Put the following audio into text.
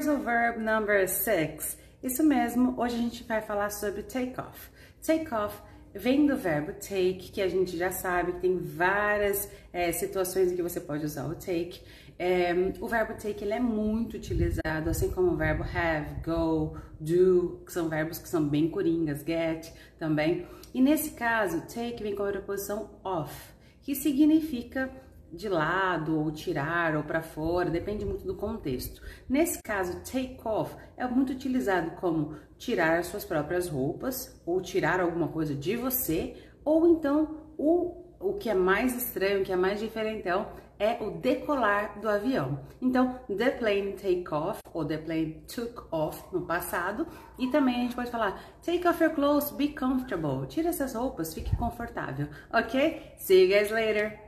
o verb number six. Isso mesmo, hoje a gente vai falar sobre take off. Take off vem do verbo take, que a gente já sabe que tem várias é, situações em que você pode usar o take. É, o verbo take ele é muito utilizado, assim como o verbo have, go, do, que são verbos que são bem coringas, get também. E nesse caso, take vem com a preposição off, que significa de lado, ou tirar, ou para fora, depende muito do contexto. Nesse caso, take off é muito utilizado como tirar as suas próprias roupas, ou tirar alguma coisa de você, ou então o, o que é mais estranho, o que é mais diferentão, é o decolar do avião. Então, the plane take off, ou the plane took off no passado, e também a gente pode falar take off your clothes, be comfortable. Tira essas roupas, fique confortável, ok? See you guys later!